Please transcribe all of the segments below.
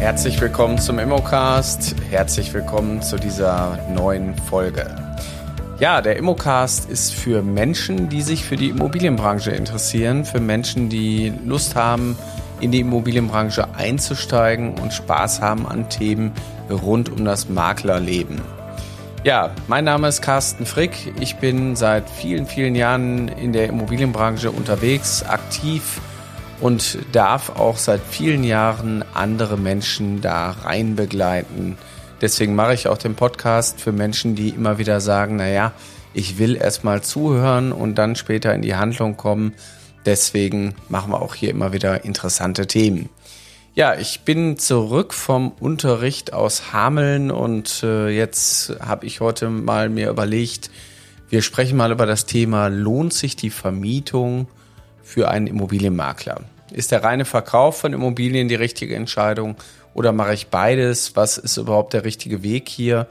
Herzlich willkommen zum Immocast. Herzlich willkommen zu dieser neuen Folge. Ja, der Immocast ist für Menschen, die sich für die Immobilienbranche interessieren, für Menschen, die Lust haben, in die Immobilienbranche einzusteigen und Spaß haben an Themen rund um das Maklerleben. Ja, mein Name ist Carsten Frick. Ich bin seit vielen, vielen Jahren in der Immobilienbranche unterwegs, aktiv und darf auch seit vielen Jahren andere Menschen da rein begleiten. Deswegen mache ich auch den Podcast für Menschen, die immer wieder sagen, naja, ich will erstmal zuhören und dann später in die Handlung kommen. Deswegen machen wir auch hier immer wieder interessante Themen. Ja, ich bin zurück vom Unterricht aus Hameln und äh, jetzt habe ich heute mal mir überlegt, wir sprechen mal über das Thema, lohnt sich die Vermietung für einen Immobilienmakler? Ist der reine Verkauf von Immobilien die richtige Entscheidung oder mache ich beides? Was ist überhaupt der richtige Weg hier?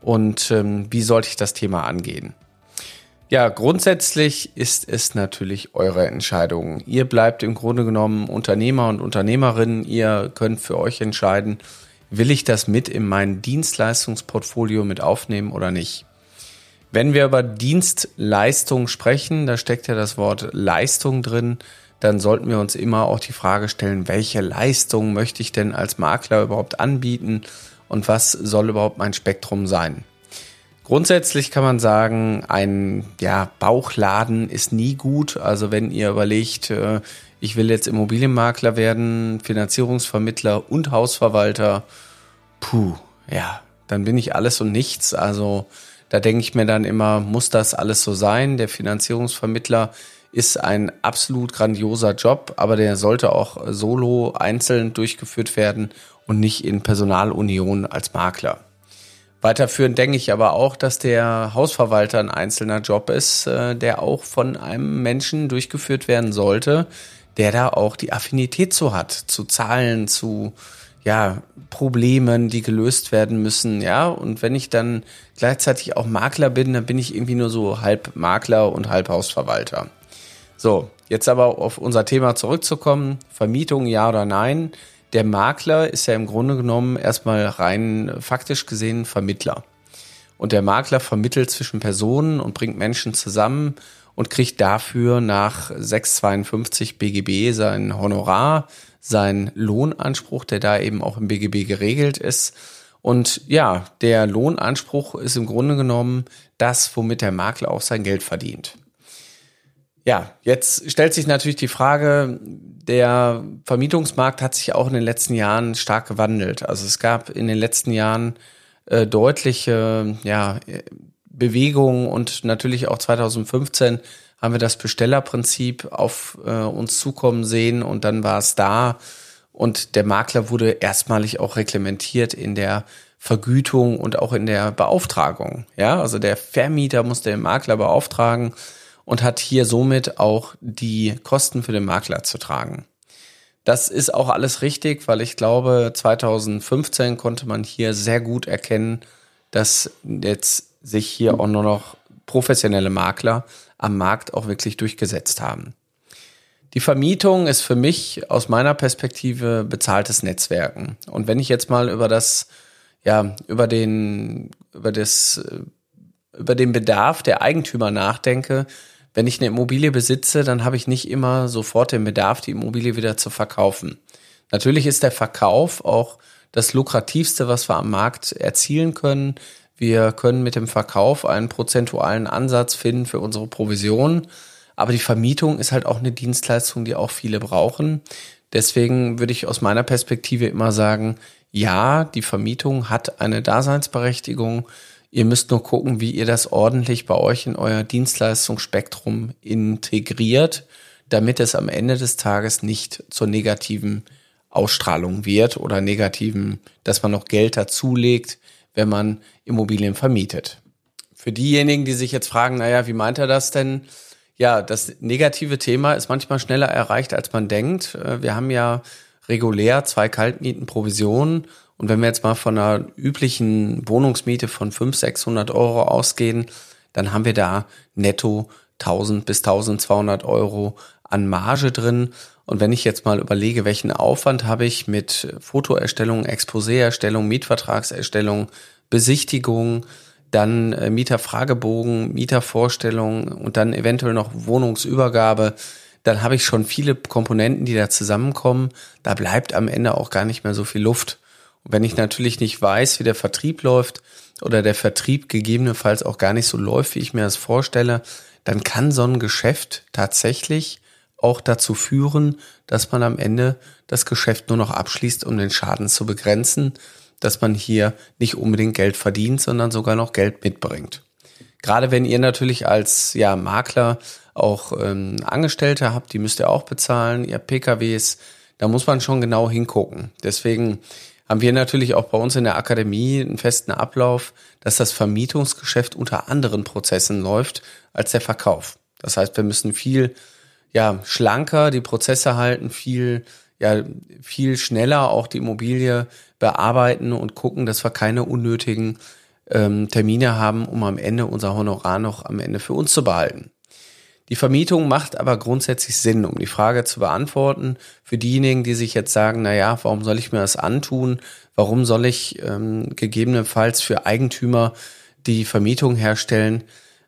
Und ähm, wie sollte ich das Thema angehen? Ja, grundsätzlich ist es natürlich eure Entscheidung. Ihr bleibt im Grunde genommen Unternehmer und Unternehmerin. Ihr könnt für euch entscheiden, will ich das mit in mein Dienstleistungsportfolio mit aufnehmen oder nicht. Wenn wir über Dienstleistung sprechen, da steckt ja das Wort Leistung drin, dann sollten wir uns immer auch die Frage stellen, welche Leistung möchte ich denn als Makler überhaupt anbieten und was soll überhaupt mein Spektrum sein? Grundsätzlich kann man sagen, ein ja, Bauchladen ist nie gut. Also wenn ihr überlegt, äh, ich will jetzt Immobilienmakler werden, Finanzierungsvermittler und Hausverwalter, puh, ja, dann bin ich alles und nichts. Also da denke ich mir dann immer, muss das alles so sein? Der Finanzierungsvermittler ist ein absolut grandioser Job, aber der sollte auch solo einzeln durchgeführt werden und nicht in Personalunion als Makler. Weiterführend denke ich aber auch, dass der Hausverwalter ein einzelner Job ist, äh, der auch von einem Menschen durchgeführt werden sollte, der da auch die Affinität zu hat, zu Zahlen, zu ja, Problemen, die gelöst werden müssen, ja. Und wenn ich dann gleichzeitig auch Makler bin, dann bin ich irgendwie nur so halb Makler und halb Hausverwalter. So, jetzt aber auf unser Thema zurückzukommen. Vermietung ja oder nein. Der Makler ist ja im Grunde genommen erstmal rein faktisch gesehen Vermittler. Und der Makler vermittelt zwischen Personen und bringt Menschen zusammen und kriegt dafür nach 652 BGB sein Honorar, sein Lohnanspruch, der da eben auch im BGB geregelt ist. Und ja, der Lohnanspruch ist im Grunde genommen das, womit der Makler auch sein Geld verdient. Ja, jetzt stellt sich natürlich die Frage, der Vermietungsmarkt hat sich auch in den letzten Jahren stark gewandelt. Also es gab in den letzten Jahren äh, deutliche ja, Bewegungen und natürlich auch 2015 haben wir das Bestellerprinzip auf äh, uns zukommen sehen und dann war es da und der Makler wurde erstmalig auch reglementiert in der Vergütung und auch in der Beauftragung. Ja, also der Vermieter muss den Makler beauftragen und hat hier somit auch die Kosten für den Makler zu tragen. Das ist auch alles richtig, weil ich glaube, 2015 konnte man hier sehr gut erkennen, dass jetzt sich hier auch nur noch professionelle Makler am Markt auch wirklich durchgesetzt haben. Die Vermietung ist für mich aus meiner Perspektive bezahltes Netzwerken. Und wenn ich jetzt mal über das, ja, über den, über das, über den Bedarf der Eigentümer nachdenke, wenn ich eine Immobilie besitze, dann habe ich nicht immer sofort den Bedarf, die Immobilie wieder zu verkaufen. Natürlich ist der Verkauf auch das lukrativste, was wir am Markt erzielen können. Wir können mit dem Verkauf einen prozentualen Ansatz finden für unsere Provision. Aber die Vermietung ist halt auch eine Dienstleistung, die auch viele brauchen. Deswegen würde ich aus meiner Perspektive immer sagen, ja, die Vermietung hat eine Daseinsberechtigung. Ihr müsst nur gucken, wie ihr das ordentlich bei euch in euer Dienstleistungsspektrum integriert, damit es am Ende des Tages nicht zur negativen Ausstrahlung wird oder negativen, dass man noch Geld dazulegt, wenn man Immobilien vermietet. Für diejenigen, die sich jetzt fragen, naja, wie meint er das denn? Ja, das negative Thema ist manchmal schneller erreicht, als man denkt. Äh, wir haben ja regulär zwei Kaltmietenprovisionen und wenn wir jetzt mal von einer üblichen Wohnungsmiete von 500, 600 Euro ausgehen, dann haben wir da netto 1000 bis 1200 Euro an Marge drin. Und wenn ich jetzt mal überlege, welchen Aufwand habe ich mit Fotoerstellung, Exposéerstellung, Mietvertragserstellung, Besichtigung, dann äh, Mieterfragebogen, Mietervorstellung und dann eventuell noch Wohnungsübergabe, dann habe ich schon viele Komponenten, die da zusammenkommen. Da bleibt am Ende auch gar nicht mehr so viel Luft. Und wenn ich natürlich nicht weiß, wie der Vertrieb läuft oder der Vertrieb gegebenenfalls auch gar nicht so läuft, wie ich mir das vorstelle, dann kann so ein Geschäft tatsächlich auch dazu führen, dass man am Ende das Geschäft nur noch abschließt, um den Schaden zu begrenzen, dass man hier nicht unbedingt Geld verdient, sondern sogar noch Geld mitbringt. Gerade wenn ihr natürlich als ja, Makler auch ähm, Angestellte habt, die müsst ihr auch bezahlen, ihr PKWs, da muss man schon genau hingucken. Deswegen haben wir natürlich auch bei uns in der Akademie einen festen Ablauf, dass das Vermietungsgeschäft unter anderen Prozessen läuft als der Verkauf. Das heißt, wir müssen viel ja, schlanker die Prozesse halten, viel ja, viel schneller auch die Immobilie bearbeiten und gucken, dass wir keine unnötigen ähm, Termine haben, um am Ende unser Honorar noch am Ende für uns zu behalten. Die Vermietung macht aber grundsätzlich Sinn, um die Frage zu beantworten. Für diejenigen, die sich jetzt sagen, na ja, warum soll ich mir das antun? Warum soll ich ähm, gegebenenfalls für Eigentümer die Vermietung herstellen?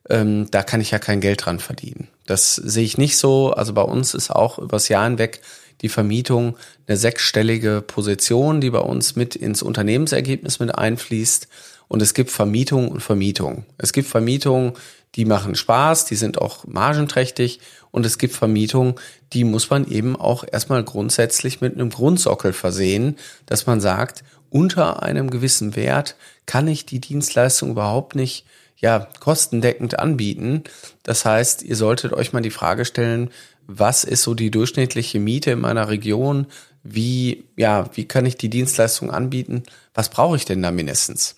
Ähm, da kann ich ja kein Geld dran verdienen. Das sehe ich nicht so. Also bei uns ist auch übers Jahr hinweg die Vermietung eine sechsstellige Position, die bei uns mit ins Unternehmensergebnis mit einfließt. Und es gibt Vermietung und Vermietung. Es gibt Vermietungen, die machen Spaß, die sind auch margenträchtig. Und es gibt Vermietungen, die muss man eben auch erstmal grundsätzlich mit einem Grundsockel versehen, dass man sagt, unter einem gewissen Wert kann ich die Dienstleistung überhaupt nicht ja, kostendeckend anbieten. Das heißt, ihr solltet euch mal die Frage stellen, was ist so die durchschnittliche Miete in meiner Region? Wie, ja, wie kann ich die Dienstleistung anbieten? Was brauche ich denn da mindestens?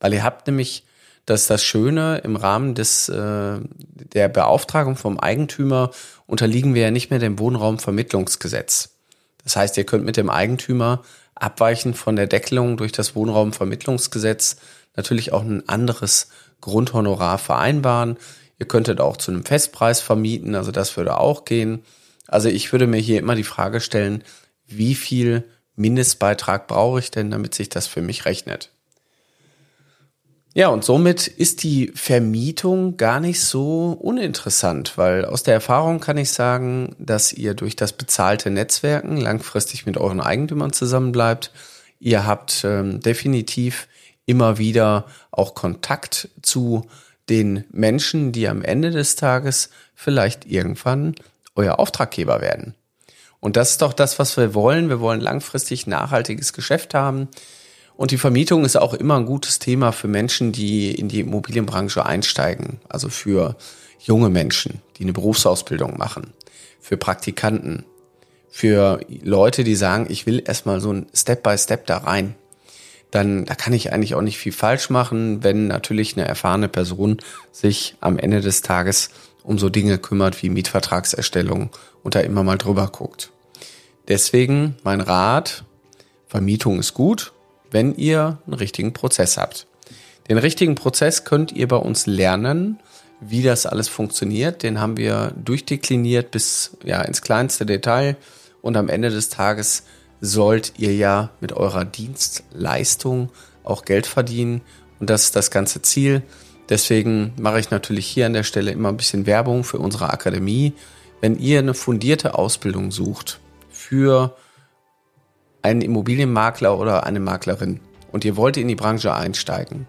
Weil ihr habt nämlich, das das Schöne, im Rahmen des, äh, der Beauftragung vom Eigentümer unterliegen wir ja nicht mehr dem Wohnraumvermittlungsgesetz. Das heißt, ihr könnt mit dem Eigentümer abweichend von der Deckelung durch das Wohnraumvermittlungsgesetz natürlich auch ein anderes Grundhonorar vereinbaren. Ihr könntet auch zu einem Festpreis vermieten, also das würde auch gehen. Also ich würde mir hier immer die Frage stellen, wie viel Mindestbeitrag brauche ich denn, damit sich das für mich rechnet? Ja, und somit ist die Vermietung gar nicht so uninteressant, weil aus der Erfahrung kann ich sagen, dass ihr durch das bezahlte Netzwerken langfristig mit euren Eigentümern zusammenbleibt. Ihr habt ähm, definitiv immer wieder auch Kontakt zu den Menschen, die am Ende des Tages vielleicht irgendwann euer Auftraggeber werden. Und das ist doch das, was wir wollen. Wir wollen langfristig nachhaltiges Geschäft haben. Und die Vermietung ist auch immer ein gutes Thema für Menschen, die in die Immobilienbranche einsteigen. Also für junge Menschen, die eine Berufsausbildung machen, für Praktikanten, für Leute, die sagen, ich will erstmal so ein Step by Step da rein dann da kann ich eigentlich auch nicht viel falsch machen, wenn natürlich eine erfahrene Person sich am Ende des Tages um so Dinge kümmert wie Mietvertragserstellung und da immer mal drüber guckt. Deswegen mein Rat, Vermietung ist gut, wenn ihr einen richtigen Prozess habt. Den richtigen Prozess könnt ihr bei uns lernen, wie das alles funktioniert. Den haben wir durchdekliniert bis ja ins kleinste Detail und am Ende des Tages sollt ihr ja mit eurer Dienstleistung auch Geld verdienen. Und das ist das ganze Ziel. Deswegen mache ich natürlich hier an der Stelle immer ein bisschen Werbung für unsere Akademie. Wenn ihr eine fundierte Ausbildung sucht für einen Immobilienmakler oder eine Maklerin und ihr wollt in die Branche einsteigen,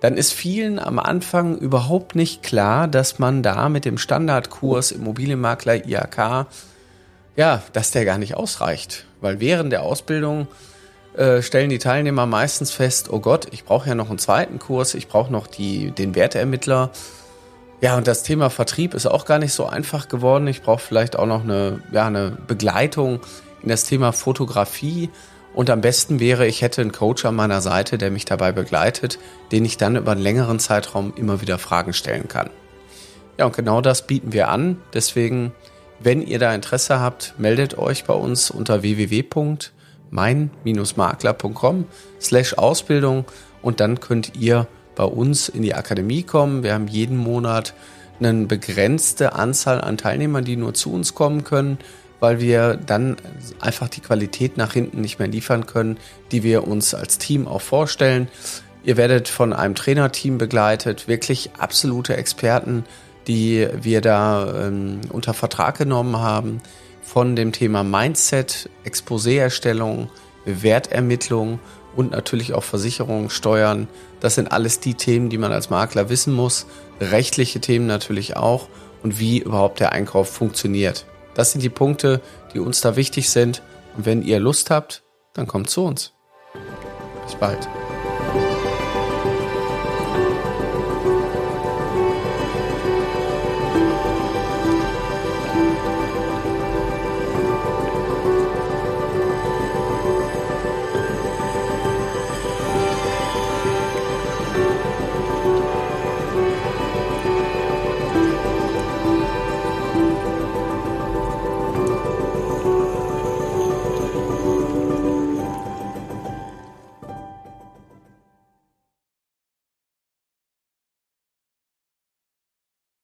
dann ist vielen am Anfang überhaupt nicht klar, dass man da mit dem Standardkurs Immobilienmakler IAK ja, dass der gar nicht ausreicht. Weil während der Ausbildung äh, stellen die Teilnehmer meistens fest, oh Gott, ich brauche ja noch einen zweiten Kurs, ich brauche noch die, den Werteermittler. Ja, und das Thema Vertrieb ist auch gar nicht so einfach geworden. Ich brauche vielleicht auch noch eine, ja, eine Begleitung in das Thema Fotografie. Und am besten wäre, ich hätte einen Coach an meiner Seite, der mich dabei begleitet, den ich dann über einen längeren Zeitraum immer wieder Fragen stellen kann. Ja, und genau das bieten wir an. Deswegen wenn ihr da Interesse habt, meldet euch bei uns unter www.mein-makler.com slash Ausbildung und dann könnt ihr bei uns in die Akademie kommen. Wir haben jeden Monat eine begrenzte Anzahl an Teilnehmern, die nur zu uns kommen können, weil wir dann einfach die Qualität nach hinten nicht mehr liefern können, die wir uns als Team auch vorstellen. Ihr werdet von einem Trainerteam begleitet, wirklich absolute Experten, die wir da ähm, unter Vertrag genommen haben, von dem Thema Mindset, Exposé-Erstellung, Wertermittlung und natürlich auch Versicherungen, Steuern. Das sind alles die Themen, die man als Makler wissen muss. Rechtliche Themen natürlich auch und wie überhaupt der Einkauf funktioniert. Das sind die Punkte, die uns da wichtig sind. Und wenn ihr Lust habt, dann kommt zu uns. Bis bald.